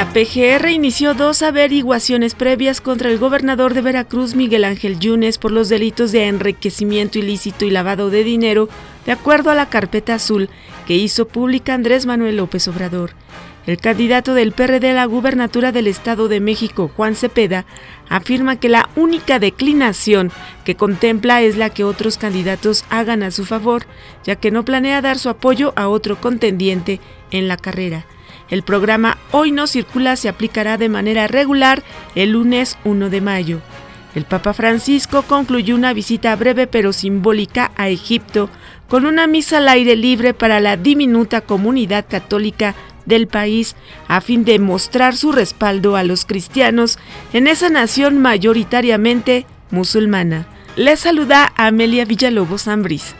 La PGR inició dos averiguaciones previas contra el gobernador de Veracruz, Miguel Ángel Yunes, por los delitos de enriquecimiento ilícito y lavado de dinero, de acuerdo a la carpeta azul que hizo pública Andrés Manuel López Obrador. El candidato del PRD a la gubernatura del Estado de México, Juan Cepeda, afirma que la única declinación que contempla es la que otros candidatos hagan a su favor, ya que no planea dar su apoyo a otro contendiente en la carrera. El programa Hoy no circula se aplicará de manera regular el lunes 1 de mayo. El Papa Francisco concluyó una visita breve pero simbólica a Egipto con una misa al aire libre para la diminuta comunidad católica del país a fin de mostrar su respaldo a los cristianos en esa nación mayoritariamente musulmana. Les saluda Amelia Villalobos Ambris.